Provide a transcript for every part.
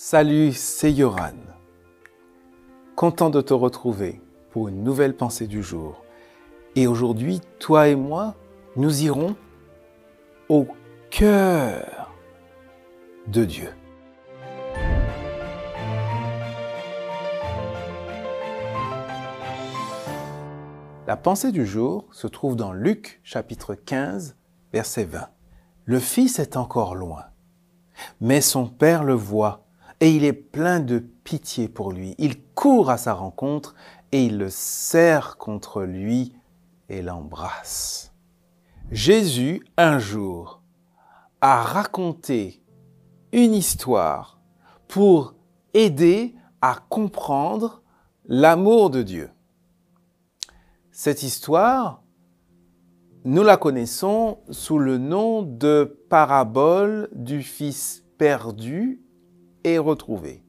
Salut, c'est Yoran. Content de te retrouver pour une nouvelle pensée du jour. Et aujourd'hui, toi et moi, nous irons au cœur de Dieu. La pensée du jour se trouve dans Luc chapitre 15, verset 20. Le Fils est encore loin, mais son Père le voit et il est plein de pitié pour lui. Il court à sa rencontre et il le serre contre lui et l'embrasse. Jésus, un jour, a raconté une histoire pour aider à comprendre l'amour de Dieu. Cette histoire, nous la connaissons sous le nom de parabole du Fils perdu et retrouvé.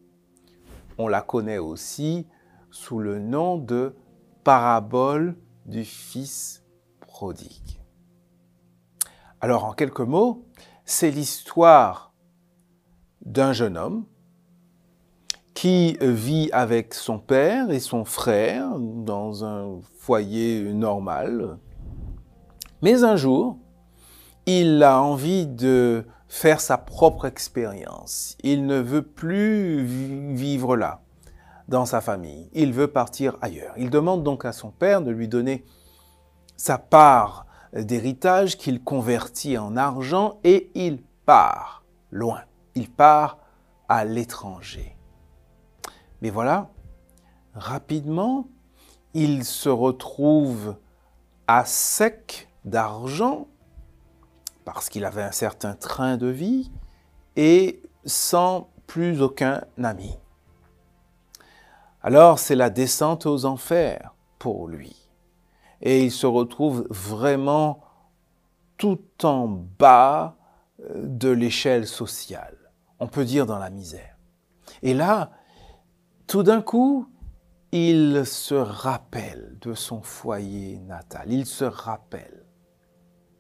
On la connaît aussi sous le nom de parabole du Fils prodigue. Alors en quelques mots, c'est l'histoire d'un jeune homme qui vit avec son père et son frère dans un foyer normal. Mais un jour, il a envie de faire sa propre expérience. Il ne veut plus vivre là, dans sa famille. Il veut partir ailleurs. Il demande donc à son père de lui donner sa part d'héritage qu'il convertit en argent et il part loin. Il part à l'étranger. Mais voilà, rapidement, il se retrouve à sec d'argent parce qu'il avait un certain train de vie et sans plus aucun ami. Alors c'est la descente aux enfers pour lui. Et il se retrouve vraiment tout en bas euh, de l'échelle sociale. On peut dire dans la misère. Et là, tout d'un coup, il se rappelle de son foyer natal, il se rappelle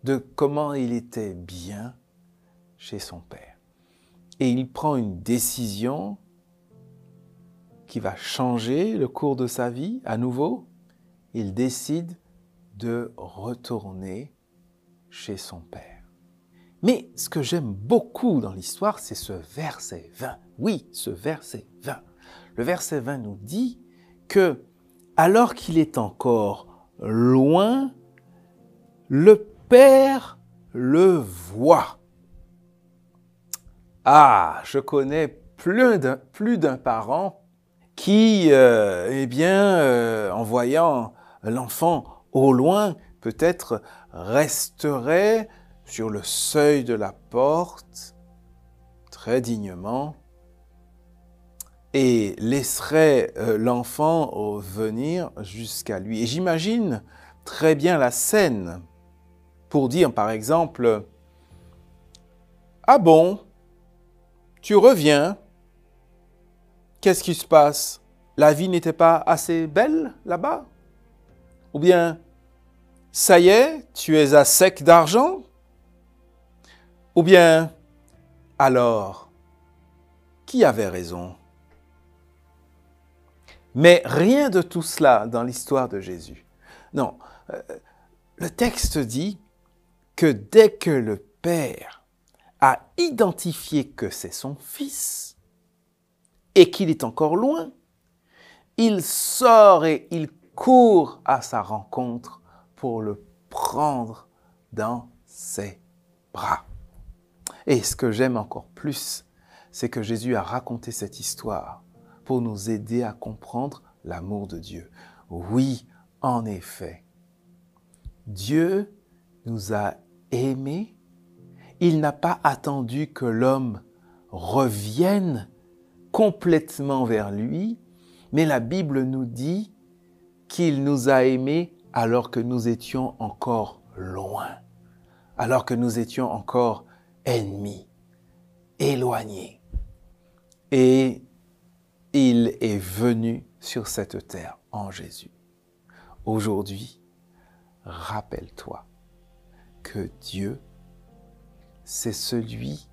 de comment il était bien chez son père. Et il prend une décision qui va changer le cours de sa vie à nouveau. Il décide de retourner chez son père. Mais ce que j'aime beaucoup dans l'histoire, c'est ce verset 20. Oui, ce verset 20 le verset 20 nous dit que alors qu'il est encore loin, le Père le voit. Ah, je connais plus d'un parent qui, euh, eh bien, euh, en voyant l'enfant au loin, peut-être resterait sur le seuil de la porte, très dignement, et laisserait euh, l'enfant venir jusqu'à lui. Et j'imagine très bien la scène pour dire par exemple, Ah bon, tu reviens, qu'est-ce qui se passe? La vie n'était pas assez belle là-bas? Ou bien, ça y est, tu es à sec d'argent? Ou bien, alors, qui avait raison? Mais rien de tout cela dans l'histoire de Jésus. Non, euh, le texte dit que dès que le Père a identifié que c'est son Fils et qu'il est encore loin, il sort et il court à sa rencontre pour le prendre dans ses bras. Et ce que j'aime encore plus, c'est que Jésus a raconté cette histoire pour nous aider à comprendre l'amour de Dieu. Oui, en effet, Dieu nous a aimés. Il n'a pas attendu que l'homme revienne complètement vers lui, mais la Bible nous dit qu'il nous a aimés alors que nous étions encore loin, alors que nous étions encore ennemis, éloignés. Et il est venu sur cette terre en Jésus. Aujourd'hui, rappelle-toi que Dieu, c'est celui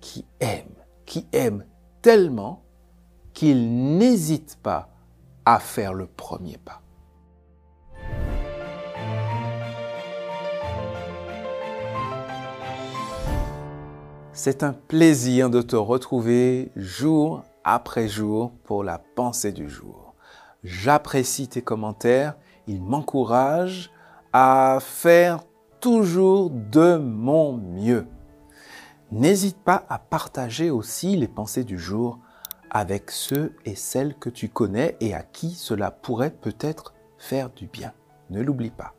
qui aime, qui aime tellement qu'ils n'hésitent pas à faire le premier pas. C'est un plaisir de te retrouver jour après jour pour la pensée du jour. J'apprécie tes commentaires, ils m'encouragent à faire toujours de mon mieux. N'hésite pas à partager aussi les pensées du jour avec ceux et celles que tu connais et à qui cela pourrait peut-être faire du bien. Ne l'oublie pas.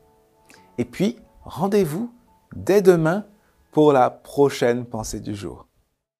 Et puis, rendez-vous dès demain pour la prochaine pensée du jour.